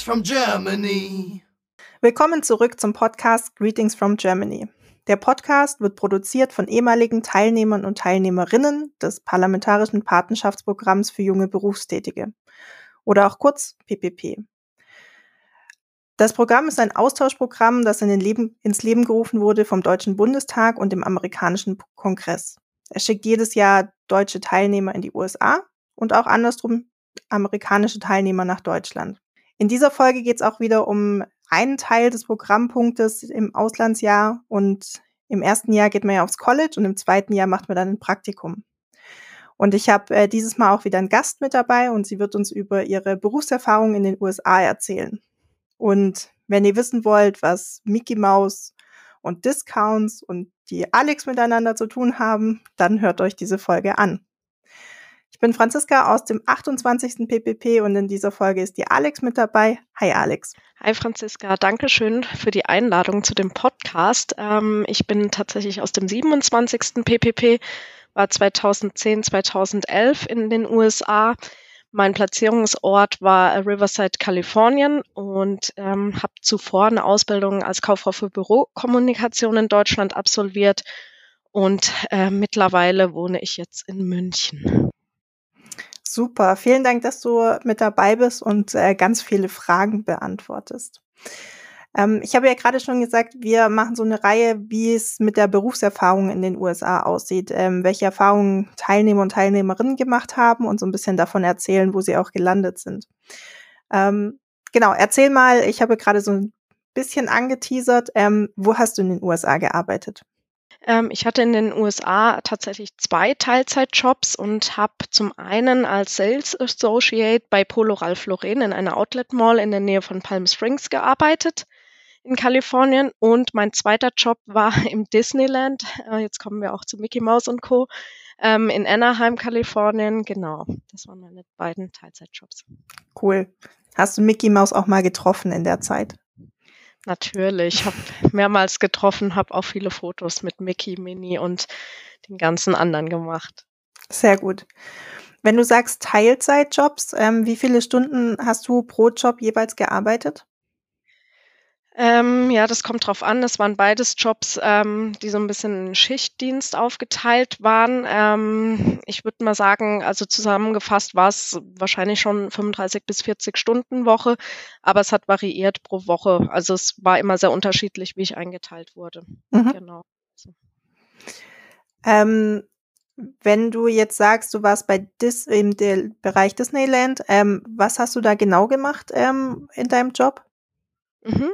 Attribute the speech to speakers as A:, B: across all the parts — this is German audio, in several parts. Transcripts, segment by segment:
A: Greetings from Germany.
B: Willkommen zurück zum Podcast Greetings from Germany. Der Podcast wird produziert von ehemaligen Teilnehmern und Teilnehmerinnen des Parlamentarischen Patenschaftsprogramms für junge Berufstätige oder auch kurz PPP. Das Programm ist ein Austauschprogramm, das in Leben, ins Leben gerufen wurde vom Deutschen Bundestag und dem amerikanischen Kongress. Es schickt jedes Jahr deutsche Teilnehmer in die USA und auch andersrum amerikanische Teilnehmer nach Deutschland. In dieser Folge geht es auch wieder um einen Teil des Programmpunktes im Auslandsjahr und im ersten Jahr geht man ja aufs College und im zweiten Jahr macht man dann ein Praktikum. Und ich habe äh, dieses Mal auch wieder einen Gast mit dabei und sie wird uns über ihre Berufserfahrung in den USA erzählen. Und wenn ihr wissen wollt, was Mickey Mouse und Discounts und die Alex miteinander zu tun haben, dann hört euch diese Folge an. Ich bin Franziska aus dem 28. PPP und in dieser Folge ist die Alex mit dabei. Hi Alex.
C: Hi Franziska, danke schön für die Einladung zu dem Podcast. Ähm, ich bin tatsächlich aus dem 27. PPP, war 2010, 2011 in den USA mein Platzierungsort war Riverside, Kalifornien und ähm, habe zuvor eine Ausbildung als Kauffrau für Bürokommunikation in Deutschland absolviert und äh, mittlerweile wohne ich jetzt in München.
B: Super, vielen Dank, dass du mit dabei bist und äh, ganz viele Fragen beantwortest. Ähm, ich habe ja gerade schon gesagt, wir machen so eine Reihe, wie es mit der Berufserfahrung in den USA aussieht, ähm, welche Erfahrungen Teilnehmer und Teilnehmerinnen gemacht haben und so ein bisschen davon erzählen, wo sie auch gelandet sind. Ähm, genau, erzähl mal, ich habe gerade so ein bisschen angeteasert, ähm, wo hast du in den USA gearbeitet?
C: Ähm, ich hatte in den USA tatsächlich zwei Teilzeitjobs und habe zum einen als Sales Associate bei Polo Ralph Lauren in einer Outlet Mall in der Nähe von Palm Springs gearbeitet in Kalifornien und mein zweiter Job war im Disneyland. Äh, jetzt kommen wir auch zu Mickey Mouse und Co. Ähm, in Anaheim, Kalifornien. Genau, das waren meine beiden Teilzeitjobs.
B: Cool. Hast du Mickey Mouse auch mal getroffen in der Zeit?
C: Natürlich, ich habe mehrmals getroffen, habe auch viele Fotos mit Mickey, Minnie und den ganzen anderen gemacht.
B: Sehr gut. Wenn du sagst Teilzeitjobs, ähm, wie viele Stunden hast du pro Job jeweils gearbeitet?
C: Ähm, ja, das kommt drauf an. Das waren beides Jobs, ähm, die so ein bisschen in Schichtdienst aufgeteilt waren. Ähm, ich würde mal sagen, also zusammengefasst war es wahrscheinlich schon 35 bis 40 Stunden Woche, aber es hat variiert pro Woche. Also es war immer sehr unterschiedlich, wie ich eingeteilt wurde. Mhm. Genau. So.
B: Ähm, wenn du jetzt sagst, du warst bei Dis im Bereich Disneyland, ähm, was hast du da genau gemacht ähm, in deinem Job?
C: Mhm.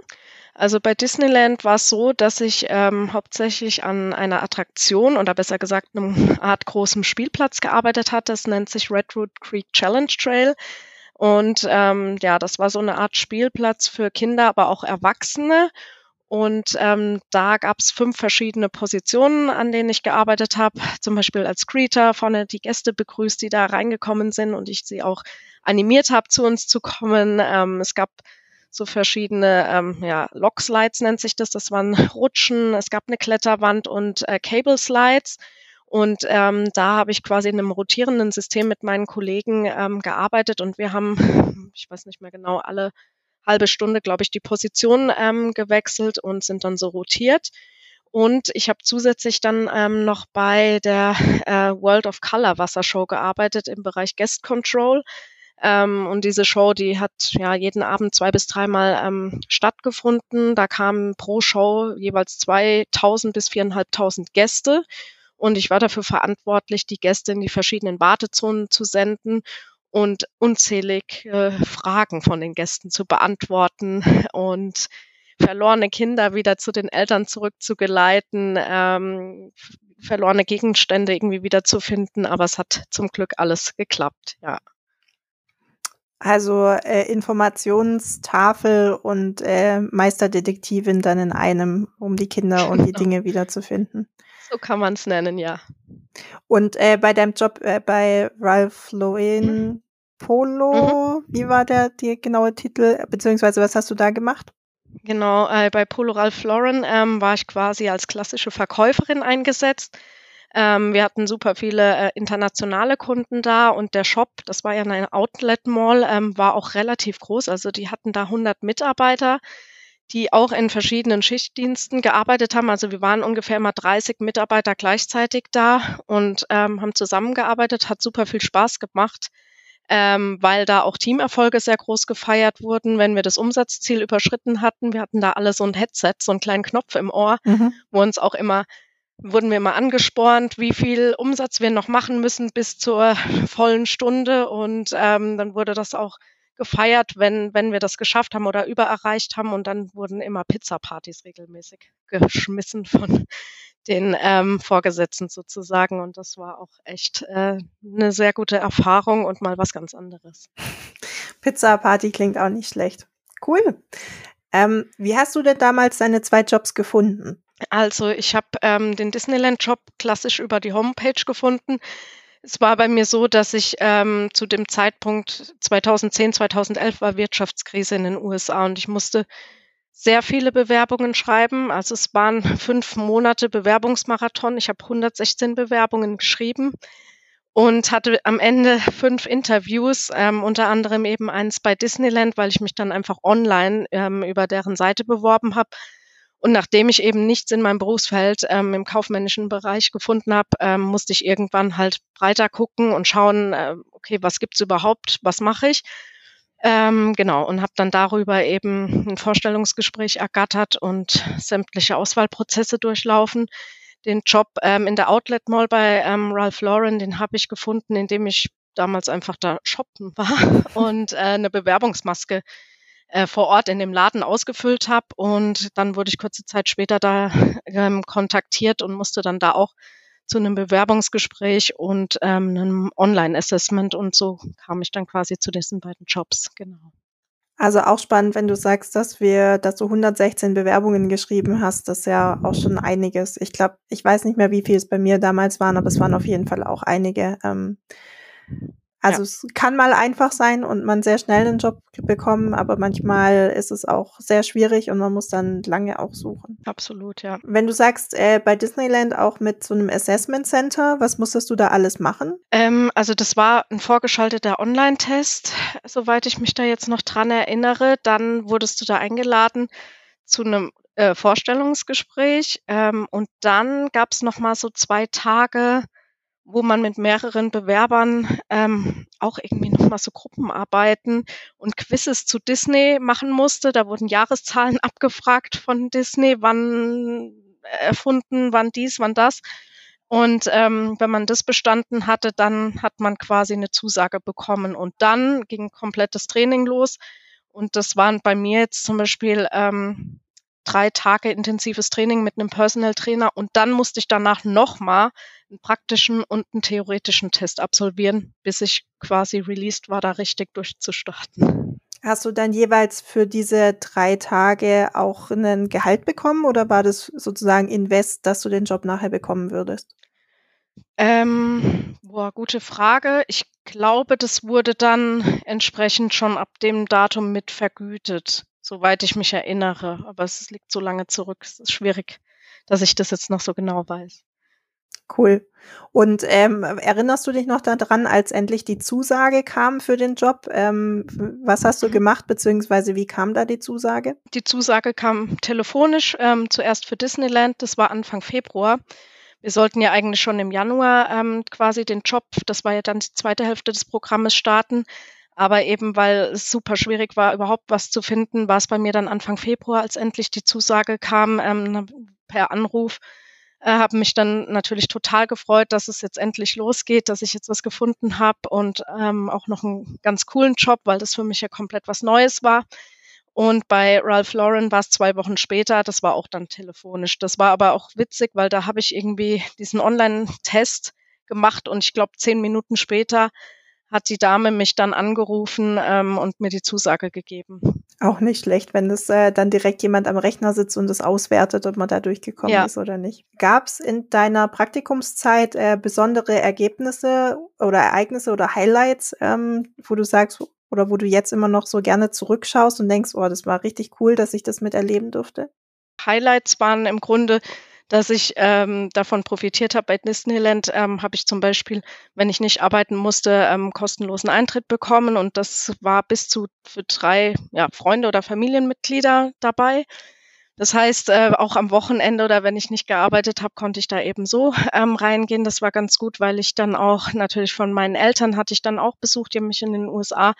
C: Also bei Disneyland war es so, dass ich ähm, hauptsächlich an einer Attraktion oder besser gesagt einem Art großem Spielplatz gearbeitet hatte. Das nennt sich Redwood Creek Challenge Trail. Und ähm, ja, das war so eine Art Spielplatz für Kinder, aber auch Erwachsene. Und ähm, da gab es fünf verschiedene Positionen, an denen ich gearbeitet habe. Zum Beispiel als Greeter, vorne die Gäste begrüßt, die da reingekommen sind und ich sie auch animiert habe, zu uns zu kommen. Ähm, es gab so verschiedene ähm, ja, Lock Slides nennt sich das. Das waren Rutschen, es gab eine Kletterwand und äh, Cable Slides. Und ähm, da habe ich quasi in einem rotierenden System mit meinen Kollegen ähm, gearbeitet und wir haben, ich weiß nicht mehr genau, alle halbe Stunde, glaube ich, die Position ähm, gewechselt und sind dann so rotiert. Und ich habe zusätzlich dann ähm, noch bei der äh, World of Color Wassershow gearbeitet im Bereich Guest Control. Ähm, und diese Show, die hat ja jeden Abend zwei bis dreimal ähm, stattgefunden. Da kamen pro Show jeweils 2000 bis 4.500 Gäste. Und ich war dafür verantwortlich, die Gäste in die verschiedenen Wartezonen zu senden und unzählig äh, Fragen von den Gästen zu beantworten und verlorene Kinder wieder zu den Eltern zurückzugeleiten, ähm, verlorene Gegenstände irgendwie wieder zu finden. Aber es hat zum Glück alles geklappt, ja.
B: Also äh, Informationstafel und äh, Meisterdetektivin dann in einem, um die Kinder und die genau. Dinge wiederzufinden.
C: So kann man es nennen, ja.
B: Und äh, bei deinem Job äh, bei Ralph Lauren mhm. Polo, mhm. wie war der die genaue Titel, beziehungsweise was hast du da gemacht?
C: Genau, äh, bei Polo Ralph Lauren ähm, war ich quasi als klassische Verkäuferin eingesetzt. Ähm, wir hatten super viele äh, internationale Kunden da und der Shop, das war ja eine Outlet Mall, ähm, war auch relativ groß. Also die hatten da 100 Mitarbeiter, die auch in verschiedenen Schichtdiensten gearbeitet haben. Also wir waren ungefähr immer 30 Mitarbeiter gleichzeitig da und ähm, haben zusammengearbeitet, hat super viel Spaß gemacht ähm, weil da auch Teamerfolge sehr groß gefeiert wurden, wenn wir das Umsatzziel überschritten hatten. Wir hatten da alle so ein Headset, so einen kleinen Knopf im Ohr, mhm. wo uns auch immer wurden wir immer angespornt, wie viel Umsatz wir noch machen müssen bis zur vollen Stunde. Und ähm, dann wurde das auch gefeiert, wenn, wenn wir das geschafft haben oder übererreicht haben. Und dann wurden immer Pizza-Partys regelmäßig geschmissen von den ähm, Vorgesetzten sozusagen. Und das war auch echt äh, eine sehr gute Erfahrung und mal was ganz anderes.
B: Pizza Party klingt auch nicht schlecht. Cool. Ähm, wie hast du denn damals deine zwei Jobs gefunden?
C: Also ich habe ähm, den Disneyland-Job klassisch über die Homepage gefunden. Es war bei mir so, dass ich ähm, zu dem Zeitpunkt 2010, 2011 war Wirtschaftskrise in den USA und ich musste sehr viele Bewerbungen schreiben. Also es waren fünf Monate Bewerbungsmarathon. Ich habe 116 Bewerbungen geschrieben und hatte am Ende fünf Interviews, ähm, unter anderem eben eins bei Disneyland, weil ich mich dann einfach online ähm, über deren Seite beworben habe. Und nachdem ich eben nichts in meinem Berufsfeld ähm, im kaufmännischen Bereich gefunden habe, ähm, musste ich irgendwann halt breiter gucken und schauen, äh, okay, was gibt's überhaupt, was mache ich? Ähm, genau, und habe dann darüber eben ein Vorstellungsgespräch ergattert und sämtliche Auswahlprozesse durchlaufen. Den Job ähm, in der Outlet Mall bei ähm, Ralph Lauren, den habe ich gefunden, indem ich damals einfach da shoppen war und äh, eine Bewerbungsmaske äh, vor Ort in dem Laden ausgefüllt habe. Und dann wurde ich kurze Zeit später da ähm, kontaktiert und musste dann da auch zu einem Bewerbungsgespräch und ähm, einem Online-Assessment und so kam ich dann quasi zu diesen beiden Jobs, genau.
B: Also auch spannend, wenn du sagst, dass wir, dass du 116 Bewerbungen geschrieben hast, das ist ja auch schon einiges. Ich glaube, ich weiß nicht mehr, wie viel es bei mir damals waren, aber es waren auf jeden Fall auch einige. Ähm, also ja. es kann mal einfach sein und man sehr schnell einen Job bekommen, aber manchmal ist es auch sehr schwierig und man muss dann lange auch suchen.
C: Absolut, ja.
B: Wenn du sagst, äh, bei Disneyland auch mit so einem Assessment Center, was musstest du da alles machen?
C: Ähm, also das war ein vorgeschalteter Online-Test, soweit ich mich da jetzt noch dran erinnere. Dann wurdest du da eingeladen zu einem äh, Vorstellungsgespräch ähm, und dann gab es noch mal so zwei Tage wo man mit mehreren Bewerbern ähm, auch irgendwie nochmal so Gruppenarbeiten und Quizzes zu Disney machen musste. Da wurden Jahreszahlen abgefragt von Disney, wann erfunden, wann dies, wann das. Und ähm, wenn man das bestanden hatte, dann hat man quasi eine Zusage bekommen. Und dann ging komplettes Training los. Und das waren bei mir jetzt zum Beispiel ähm, drei Tage intensives Training mit einem Personal Trainer. Und dann musste ich danach nochmal einen praktischen und einen theoretischen Test absolvieren, bis ich quasi released war, da richtig durchzustarten.
B: Hast du dann jeweils für diese drei Tage auch einen Gehalt bekommen oder war das sozusagen Invest, dass du den Job nachher bekommen würdest?
C: Ähm, boah, gute Frage. Ich glaube, das wurde dann entsprechend schon ab dem Datum mit vergütet, soweit ich mich erinnere. Aber es liegt so lange zurück. Es ist schwierig, dass ich das jetzt noch so genau weiß.
B: Cool. Und ähm, erinnerst du dich noch daran, als endlich die Zusage kam für den Job? Ähm, was hast du gemacht, beziehungsweise wie kam da die Zusage?
C: Die Zusage kam telefonisch, ähm, zuerst für Disneyland, das war Anfang Februar. Wir sollten ja eigentlich schon im Januar ähm, quasi den Job, das war ja dann die zweite Hälfte des Programmes, starten. Aber eben weil es super schwierig war, überhaupt was zu finden, war es bei mir dann Anfang Februar, als endlich die Zusage kam ähm, per Anruf äh, habe mich dann natürlich total gefreut, dass es jetzt endlich losgeht, dass ich jetzt was gefunden habe und ähm, auch noch einen ganz coolen Job, weil das für mich ja komplett was Neues war. Und bei Ralph Lauren war es zwei Wochen später, das war auch dann telefonisch. Das war aber auch witzig, weil da habe ich irgendwie diesen Online-Test gemacht und ich glaube, zehn Minuten später hat die Dame mich dann angerufen ähm, und mir die Zusage gegeben.
B: Auch nicht schlecht, wenn das äh, dann direkt jemand am Rechner sitzt und es auswertet, ob man da durchgekommen ja. ist oder nicht. Gab es in deiner Praktikumszeit äh, besondere Ergebnisse oder Ereignisse oder Highlights, ähm, wo du sagst, oder wo du jetzt immer noch so gerne zurückschaust und denkst, oh, das war richtig cool, dass ich das miterleben durfte?
C: Highlights waren im Grunde dass ich ähm, davon profitiert habe. Bei Disneyland ähm, habe ich zum Beispiel, wenn ich nicht arbeiten musste, ähm, kostenlosen Eintritt bekommen und das war bis zu für drei ja, Freunde oder Familienmitglieder dabei. Das heißt, äh, auch am Wochenende oder wenn ich nicht gearbeitet habe, konnte ich da eben so ähm, reingehen. Das war ganz gut, weil ich dann auch natürlich von meinen Eltern hatte ich dann auch besucht, die haben mich in den USA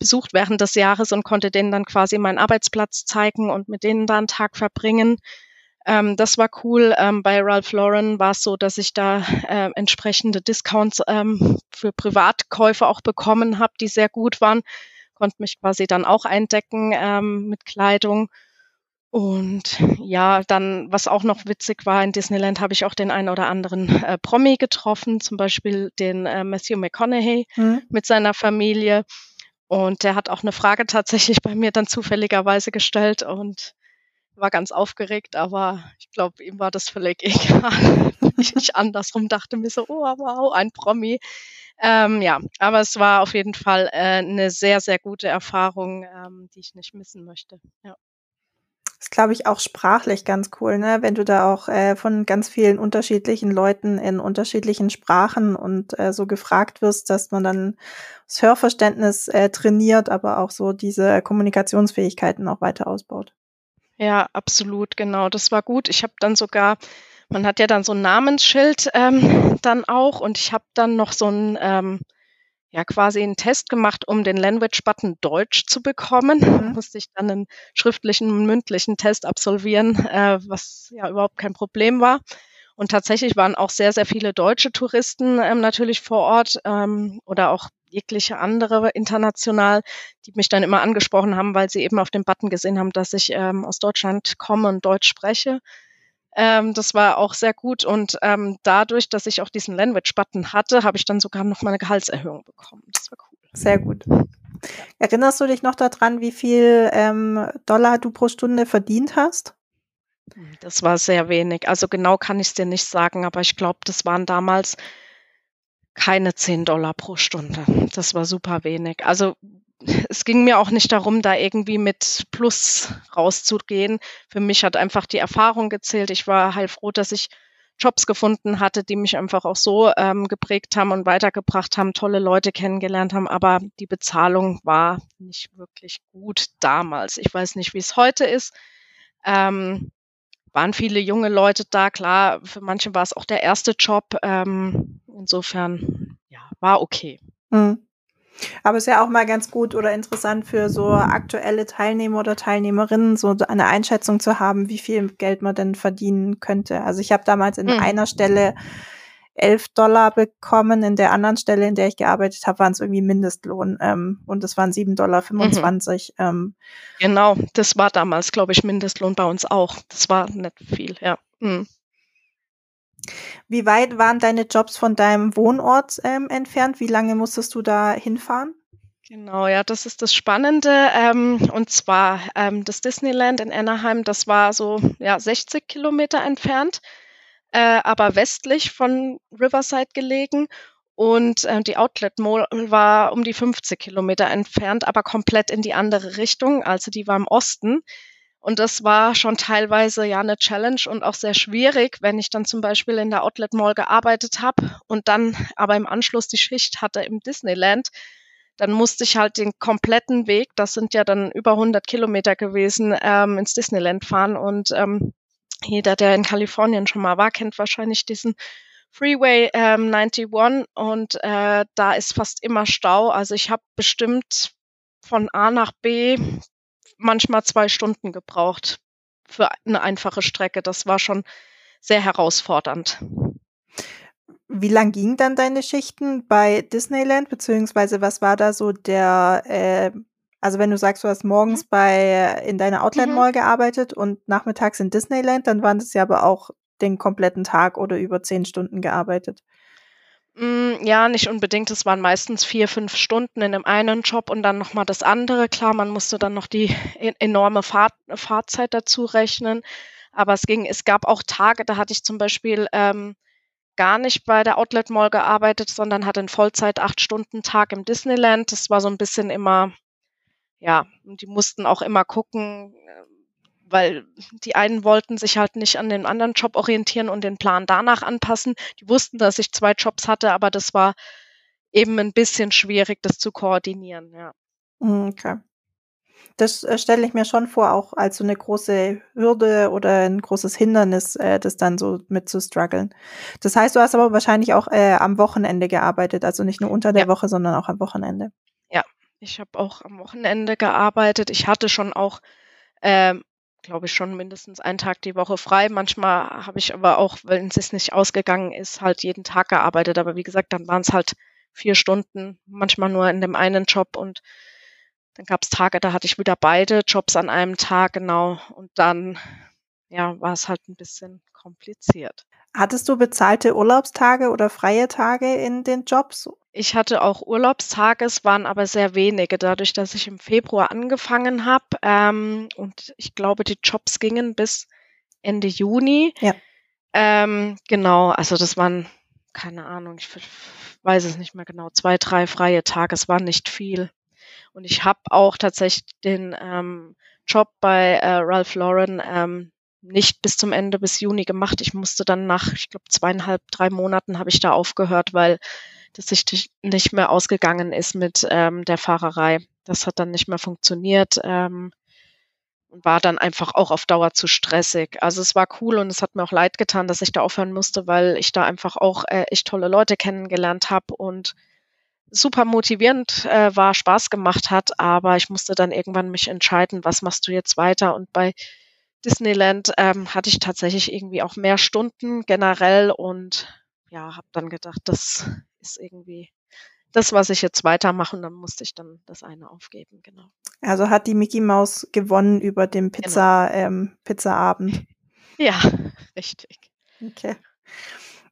C: besucht während des Jahres und konnte denen dann quasi meinen Arbeitsplatz zeigen und mit denen da einen Tag verbringen. Ähm, das war cool. Ähm, bei Ralph Lauren war es so, dass ich da äh, entsprechende Discounts ähm, für Privatkäufe auch bekommen habe, die sehr gut waren. Konnte mich quasi dann auch eindecken ähm, mit Kleidung. Und ja, dann, was auch noch witzig war, in Disneyland habe ich auch den einen oder anderen äh, Promi getroffen, zum Beispiel den äh, Matthew McConaughey mhm. mit seiner Familie. Und der hat auch eine Frage tatsächlich bei mir dann zufälligerweise gestellt und war ganz aufgeregt, aber ich glaube, ihm war das völlig egal. ich andersrum dachte mir so, oh wow, ein Promi. Ähm, ja, aber es war auf jeden Fall äh, eine sehr, sehr gute Erfahrung, ähm, die ich nicht missen möchte. Ja.
B: Das ist, glaube ich, auch sprachlich ganz cool, ne? Wenn du da auch äh, von ganz vielen unterschiedlichen Leuten in unterschiedlichen Sprachen und äh, so gefragt wirst, dass man dann das Hörverständnis äh, trainiert, aber auch so diese Kommunikationsfähigkeiten auch weiter ausbaut.
C: Ja, absolut, genau. Das war gut. Ich habe dann sogar, man hat ja dann so ein Namensschild ähm, dann auch und ich habe dann noch so ein ähm, ja quasi einen Test gemacht, um den Language-Button Deutsch zu bekommen. Mhm. Musste ich dann einen schriftlichen mündlichen Test absolvieren, äh, was ja überhaupt kein Problem war. Und tatsächlich waren auch sehr, sehr viele deutsche Touristen ähm, natürlich vor Ort ähm, oder auch jegliche andere international, die mich dann immer angesprochen haben, weil sie eben auf dem Button gesehen haben, dass ich ähm, aus Deutschland komme und Deutsch spreche. Ähm, das war auch sehr gut und ähm, dadurch, dass ich auch diesen Language-Button hatte, habe ich dann sogar noch mal eine Gehaltserhöhung bekommen. Das war cool.
B: Sehr gut. Erinnerst du dich noch daran, wie viel ähm, Dollar du pro Stunde verdient hast?
C: Das war sehr wenig. Also genau kann ich es dir nicht sagen, aber ich glaube, das waren damals keine 10 Dollar pro Stunde. Das war super wenig. Also es ging mir auch nicht darum, da irgendwie mit Plus rauszugehen. Für mich hat einfach die Erfahrung gezählt. Ich war heilfroh, dass ich Jobs gefunden hatte, die mich einfach auch so ähm, geprägt haben und weitergebracht haben, tolle Leute kennengelernt haben. Aber die Bezahlung war nicht wirklich gut damals. Ich weiß nicht, wie es heute ist. Ähm, waren viele junge Leute da, klar, für manche war es auch der erste Job. Ähm, insofern, ja, war okay. Mhm.
B: Aber es ist ja auch mal ganz gut oder interessant für so aktuelle Teilnehmer oder Teilnehmerinnen, so eine Einschätzung zu haben, wie viel Geld man denn verdienen könnte. Also ich habe damals in mhm. einer Stelle 11 Dollar bekommen, in der anderen Stelle, in der ich gearbeitet habe, waren es irgendwie Mindestlohn ähm, und es waren 7,25 Dollar. Mhm. Ähm.
C: Genau, das war damals, glaube ich, Mindestlohn bei uns auch. Das war nicht viel, ja. Mhm.
B: Wie weit waren deine Jobs von deinem Wohnort ähm, entfernt? Wie lange musstest du da hinfahren?
C: Genau, ja, das ist das Spannende. Ähm, und zwar ähm, das Disneyland in Anaheim, das war so ja, 60 Kilometer entfernt, äh, aber westlich von Riverside gelegen. Und äh, die Outlet Mall war um die 50 Kilometer entfernt, aber komplett in die andere Richtung. Also die war im Osten. Und das war schon teilweise ja eine Challenge und auch sehr schwierig, wenn ich dann zum Beispiel in der Outlet Mall gearbeitet habe und dann aber im Anschluss die Schicht hatte im Disneyland. Dann musste ich halt den kompletten Weg, das sind ja dann über 100 Kilometer gewesen, ähm, ins Disneyland fahren. Und ähm, jeder, der in Kalifornien schon mal war, kennt wahrscheinlich diesen Freeway ähm, 91 und äh, da ist fast immer Stau. Also ich habe bestimmt von A nach B manchmal zwei Stunden gebraucht für eine einfache Strecke. Das war schon sehr herausfordernd.
B: Wie lang ging dann deine Schichten bei Disneyland, beziehungsweise was war da so der, äh, also wenn du sagst, du hast morgens mhm. bei in deiner Outlet Mall mhm. gearbeitet und nachmittags in Disneyland, dann waren das ja aber auch den kompletten Tag oder über zehn Stunden gearbeitet.
C: Mm, ja, nicht unbedingt. Es waren meistens vier, fünf Stunden in dem einen Job und dann nochmal das andere. Klar, man musste dann noch die e-, enorme Fahrt, Fahrzeit dazu rechnen. Aber es ging, es gab auch Tage, da hatte ich zum Beispiel ähm, gar nicht bei der Outlet Mall gearbeitet, sondern hatte einen Vollzeit acht Stunden Tag im Disneyland. Das war so ein bisschen immer, ja, die mussten auch immer gucken, weil die einen wollten sich halt nicht an den anderen Job orientieren und den Plan danach anpassen. Die wussten, dass ich zwei Jobs hatte, aber das war eben ein bisschen schwierig, das zu koordinieren, ja.
B: Hm, okay. Das äh, stelle ich mir schon vor, auch als so eine große Hürde oder ein großes Hindernis, äh, das dann so mit zu strugglen. Das heißt, du hast aber wahrscheinlich auch äh, am Wochenende gearbeitet, also nicht nur unter der
C: Ja.
B: Woche, sondern auch am Wochenende.
C: Ich habe auch am Wochenende gearbeitet. Ich hatte schon auch, ähm, glaube ich, schon mindestens einen Tag die Woche frei. Manchmal habe ich aber auch, wenn es nicht ausgegangen ist, halt jeden Tag gearbeitet. Aber wie gesagt, dann waren es halt vier Stunden, manchmal nur in dem einen Job und dann gab es Tage, da hatte ich wieder beide Jobs an einem Tag, genau. Und dann, ja, war es halt ein bisschen kompliziert.
B: Hattest du bezahlte Urlaubstage oder freie Tage in den Jobs?
C: Ich hatte auch Urlaubstage, es waren aber sehr wenige, dadurch, dass ich im Februar angefangen habe. Ähm, und ich glaube, die Jobs gingen bis Ende Juni.
B: Ja.
C: Ähm, genau, also das waren, keine Ahnung, ich weiß es nicht mehr genau, zwei, drei freie Tage, es war nicht viel. Und ich habe auch tatsächlich den ähm, Job bei äh, Ralph Lauren ähm, nicht bis zum Ende, bis Juni gemacht. Ich musste dann nach, ich glaube, zweieinhalb, drei Monaten habe ich da aufgehört, weil das sich nicht mehr ausgegangen ist mit ähm, der Fahrerei. Das hat dann nicht mehr funktioniert ähm, und war dann einfach auch auf Dauer zu stressig. Also es war cool und es hat mir auch leid getan, dass ich da aufhören musste, weil ich da einfach auch äh, echt tolle Leute kennengelernt habe und super motivierend äh, war, Spaß gemacht hat, aber ich musste dann irgendwann mich entscheiden, was machst du jetzt weiter und bei Disneyland ähm, hatte ich tatsächlich irgendwie auch mehr Stunden generell und ja, habe dann gedacht, das ist irgendwie das, was ich jetzt weitermache und dann musste ich dann das eine aufgeben, genau.
B: Also hat die Mickey Maus gewonnen über den Pizza, genau. ähm, Pizzaabend.
C: Ja, richtig.
B: Okay.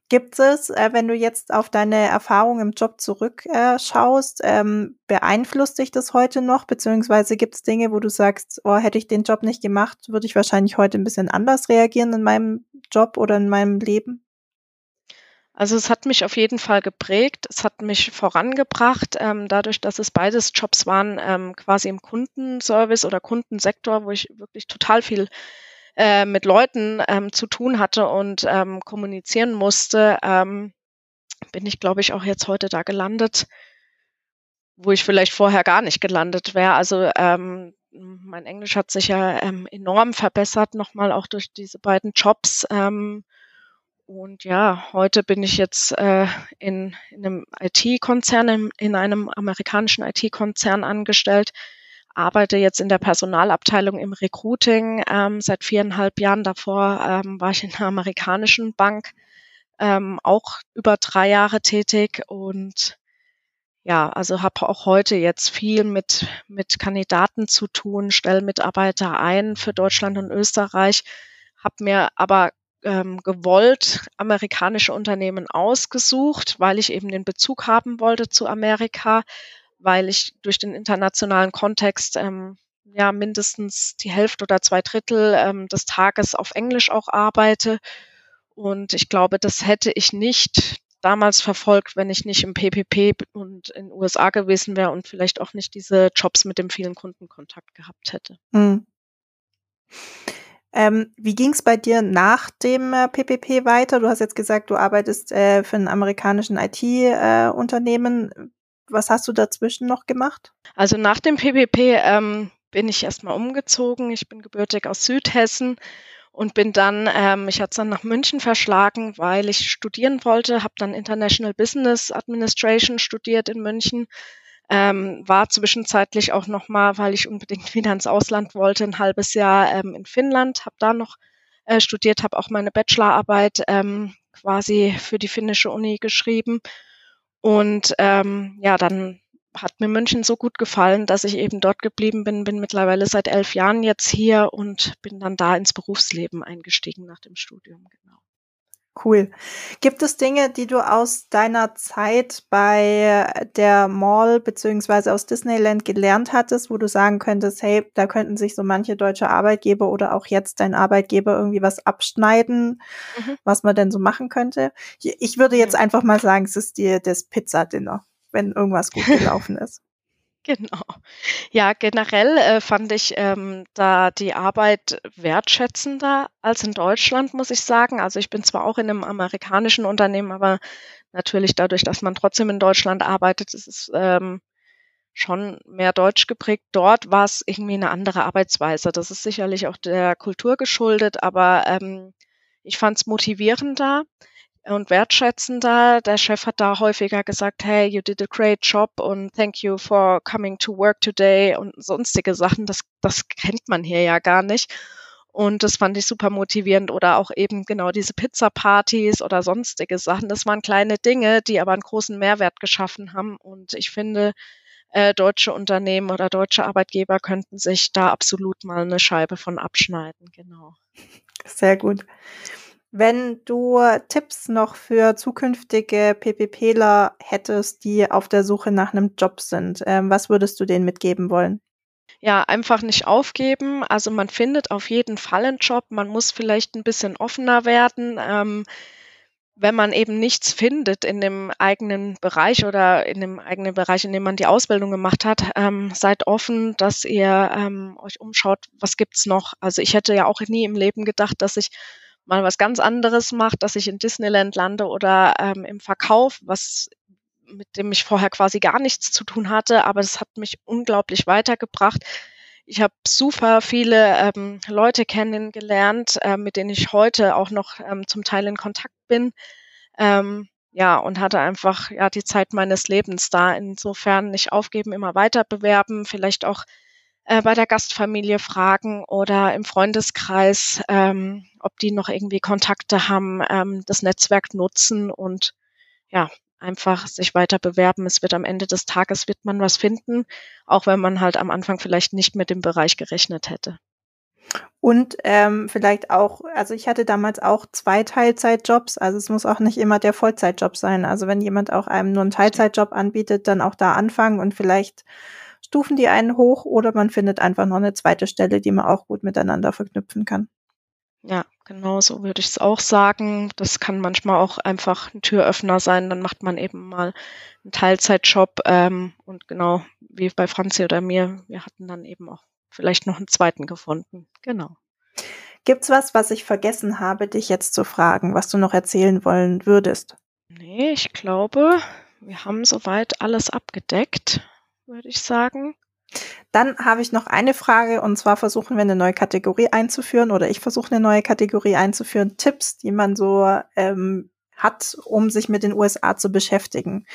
B: Gibt es, äh, wenn du jetzt auf deine Erfahrung im Job zurückschaust, äh, ähm, beeinflusst dich das heute noch? Beziehungsweise gibt es Dinge, wo du sagst, oh, hätte ich den Job nicht gemacht, würde ich wahrscheinlich heute ein bisschen anders reagieren in meinem Job oder in meinem Leben?
C: Also es hat mich auf jeden Fall geprägt, es hat mich vorangebracht, ähm, dadurch, dass es beides Jobs waren, ähm, quasi im Kundenservice oder Kundensektor, wo ich wirklich total viel äh, mit Leuten ähm, zu tun hatte und ähm, kommunizieren musste, ähm, bin ich, glaube ich, auch jetzt heute da gelandet, wo ich vielleicht vorher gar nicht gelandet wäre. Also ähm, mein Englisch hat sich ja ähm, enorm verbessert, nochmal auch durch diese beiden Jobs. Ähm, und ja, heute bin ich jetzt äh, in, in einem IT-Konzern, in, in einem amerikanischen IT-Konzern angestellt, arbeite jetzt in der Personalabteilung im Recruiting ähm, seit viereinhalb Jahren. Davor ähm, war ich in einer amerikanischen Bank ähm, auch über drei Jahre tätig und ja, also habe auch heute jetzt viel mit, mit Kandidaten zu tun, stelle Mitarbeiter ein für Deutschland und Österreich, habe mir aber ähm, gewollt amerikanische Unternehmen ausgesucht, weil ich eben den Bezug haben wollte zu Amerika, weil ich durch den internationalen Kontext ähm, ja mindestens die Hälfte oder zwei Drittel ähm, des Tages auf Englisch auch arbeite. Und ich glaube, das hätte ich nicht damals verfolgt, wenn ich nicht im PPP und in den USA gewesen wäre und vielleicht auch nicht diese Jobs mit dem vielen Kundenkontakt gehabt hätte.
B: Hm. Ähm, wie ging es bei dir nach dem äh, PPP weiter? Du hast jetzt gesagt, du arbeitest äh, für einen amerikanischen IT-Unternehmen. Äh, Was hast du dazwischen noch gemacht?
C: Also nach dem PPP ähm, bin ich erstmal umgezogen. Ich bin gebürtig aus Südhessen und bin dann, ähm, ich hatte es dann nach München verschlagen, weil ich studieren wollte, habe dann International Business Administration studiert in München ähm, war zwischenzeitlich auch noch mal, weil ich unbedingt wieder ins Ausland wollte, ein halbes Jahr ähm, in Finnland, habe da noch äh, studiert, habe auch meine Bachelorarbeit ähm, quasi für die finnische Uni geschrieben und ähm, ja, dann hat mir München so gut gefallen, dass ich eben dort geblieben bin, bin mittlerweile seit elf Jahren jetzt hier und bin dann da ins Berufsleben eingestiegen nach dem Studium, genau.
B: Cool. Gibt es Dinge, die du aus deiner Zeit bei der Mall beziehungsweise aus Disneyland gelernt hattest, wo du sagen könntest, hey, da könnten sich so manche deutsche Arbeitgeber oder auch jetzt dein Arbeitgeber irgendwie was abschneiden, mhm. was man denn so machen könnte? Ich würde jetzt einfach mal sagen, es ist dir das Pizza-Dinner, wenn irgendwas gut gelaufen ist.
C: Genau. Ja, generell äh, fand ich ähm, da die Arbeit wertschätzender als in Deutschland, muss ich sagen. Also ich bin zwar auch in einem amerikanischen Unternehmen, aber natürlich dadurch, dass man trotzdem in Deutschland arbeitet, ist es ähm, schon mehr deutsch geprägt. Dort war es irgendwie eine andere Arbeitsweise. Das ist sicherlich auch der Kultur geschuldet, aber ähm, ich fand es motivierender und wertschätzender. Der Chef hat da häufiger gesagt, hey, you did a great job und thank you for coming to work today und sonstige Sachen. Das, das kennt man hier ja gar nicht. Und das fand ich super motivierend. Oder auch eben genau diese Pizza-Partys oder sonstige Sachen. Das waren kleine Dinge, die aber einen großen Mehrwert geschaffen haben. Und ich finde, äh, deutsche Unternehmen oder deutsche Arbeitgeber könnten sich da absolut mal eine Scheibe von abschneiden. Genau.
B: Sehr gut. Wenn du Tipps noch für zukünftige PPPler hättest, die auf der Suche nach einem Job sind, ähm, was würdest du denen mitgeben wollen?
C: Ja, einfach nicht aufgeben. Also man findet auf jeden Fall einen Job. Man muss vielleicht ein bisschen offener werden. Ähm, wenn man eben nichts findet in dem eigenen Bereich oder in dem eigenen Bereich, in dem man die Ausbildung gemacht hat, ähm, seid offen, dass ihr ähm, euch umschaut, was gibt's noch. Also ich hätte ja auch nie im Leben gedacht, dass ich mal was ganz anderes mache, dass ich in Disneyland lande oder ähm, im Verkauf, was mit dem ich vorher quasi gar nichts zu tun hatte, aber es hat mich unglaublich weitergebracht. Ich habe super viele ähm, Leute kennengelernt, äh, mit denen ich heute auch noch ähm, zum Teil in Kontakt bin. Ähm, ja, und hatte einfach ja die Zeit meines Lebens da. Insofern nicht aufgeben, immer weiter bewerben, vielleicht auch äh, bei der Gastfamilie fragen oder im Freundeskreis, ähm, ob die noch irgendwie Kontakte haben, ähm, das Netzwerk nutzen und ja, einfach sich weiter bewerben. Es wird am Ende des Tages wird man was finden, auch wenn man halt am Anfang vielleicht nicht mit dem Bereich gerechnet hätte.
B: Und ähm, vielleicht auch, also ich hatte damals auch zwei Teilzeitjobs, also es muss auch nicht immer der Vollzeitjob sein. Also wenn jemand auch einem nur einen Teilzeitjob anbietet, dann auch da anfangen und vielleicht stufen die einen hoch oder man findet einfach noch eine zweite Stelle, die man auch gut miteinander verknüpfen kann.
C: Ja, genau so würde ich es auch sagen. Das kann manchmal auch einfach ein Türöffner sein. Dann macht man eben mal einen Teilzeitjob ähm, und genau wie bei Franzi oder mir, wir hatten dann eben auch vielleicht noch einen zweiten gefunden. Genau.
B: Gibt's was, was ich vergessen habe, dich jetzt zu fragen, was du noch erzählen wollen würdest?
C: Nee, ich glaube, wir haben soweit alles abgedeckt würde ich sagen.
B: Dann habe ich noch eine Frage und zwar versuchen wir eine neue Kategorie einzuführen oder ich versuche eine neue Kategorie einzuführen. Tipps, die man so ähm, hat, um sich mit den USA zu beschäftigen.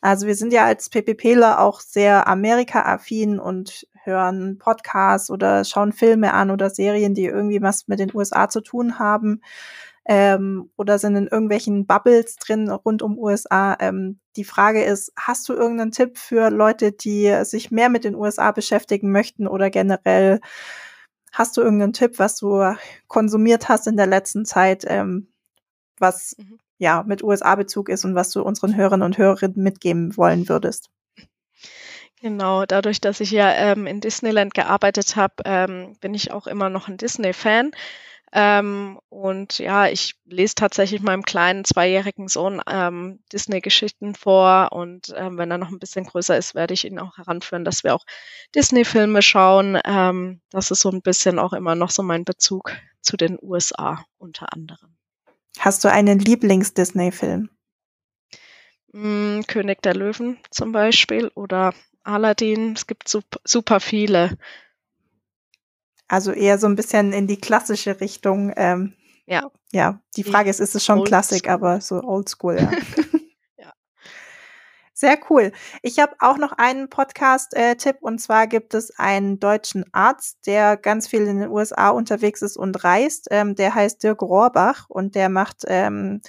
B: Also wir sind ja als PPPler auch sehr Amerika-affin und hören Podcasts oder schauen Filme an oder Serien, die irgendwie was mit den USA zu tun haben ähm, oder sind in irgendwelchen Bubbles drin rund um USA. Ähm, die Frage ist, hast du irgendeinen Tipp für Leute, die sich mehr mit den USA beschäftigen möchten oder generell hast du irgendeinen Tipp, was du konsumiert hast in der letzten Zeit, ähm, was mhm. ja mit USA-Bezug ist und was du unseren Hörern und Hörerinnen mitgeben wollen würdest?
C: Genau, dadurch, dass ich ja ähm, in Disneyland gearbeitet habe, ähm, bin ich auch immer noch ein Disney-Fan. Ähm, und ja, ich lese tatsächlich meinem kleinen zweijährigen Sohn ähm, Disney-Geschichten vor und ähm, wenn er noch ein bisschen größer ist, werde ich ihn auch heranführen, dass wir auch Disney-Filme schauen. Ähm, das ist so ein bisschen auch immer noch so mein Bezug zu den USA unter anderem.
B: Hast du einen Lieblings-Disney-Film?
C: Mm, König der Löwen zum Beispiel oder Aladdin. Es gibt super, super viele.
B: Also eher so ein bisschen in die klassische Richtung. Ähm, ja. Ja, die Frage ist, ist es schon Klassik, aber so oldschool, ja. ja. Sehr cool. Ich habe auch noch einen Podcast-Tipp äh, und zwar gibt es einen deutschen Arzt, der ganz viel in den USA unterwegs ist und reist. Ähm, der heißt Dirk Rohrbach und der macht ähm,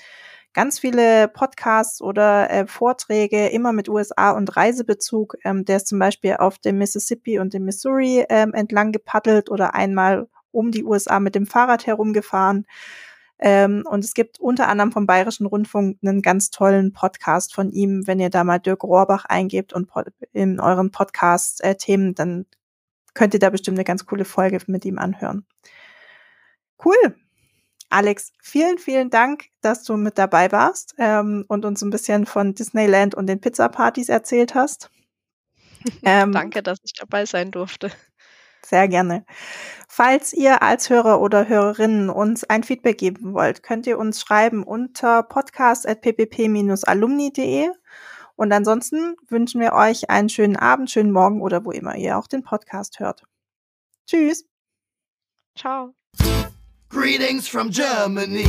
B: ganz viele Podcasts oder äh, Vorträge immer mit USA und Reisebezug. Ähm, der ist zum Beispiel auf dem Mississippi und dem Missouri ähm, entlang gepaddelt oder einmal um die USA mit dem Fahrrad herumgefahren. Ähm, und es gibt unter anderem vom Bayerischen Rundfunk einen ganz tollen Podcast von ihm. Wenn ihr da mal Dirk Rohrbach eingebt und in euren Podcast-Themen, äh, dann könnt ihr da bestimmt eine ganz coole Folge mit ihm anhören. Cool. Alex, vielen, vielen Dank, dass du mit dabei warst ähm, und uns ein bisschen von Disneyland und den Pizza-Partys erzählt hast.
C: Ähm, Danke, dass ich dabei sein durfte.
B: Sehr gerne. Falls ihr als Hörer oder Hörerinnen uns ein Feedback geben wollt, könnt ihr uns schreiben unter podcast.ppp-alumni.de. Und ansonsten wünschen wir euch einen schönen Abend, schönen Morgen oder wo immer ihr auch den Podcast hört. Tschüss.
C: Ciao.
A: Greetings from Germany.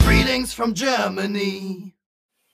A: Greetings from Germany.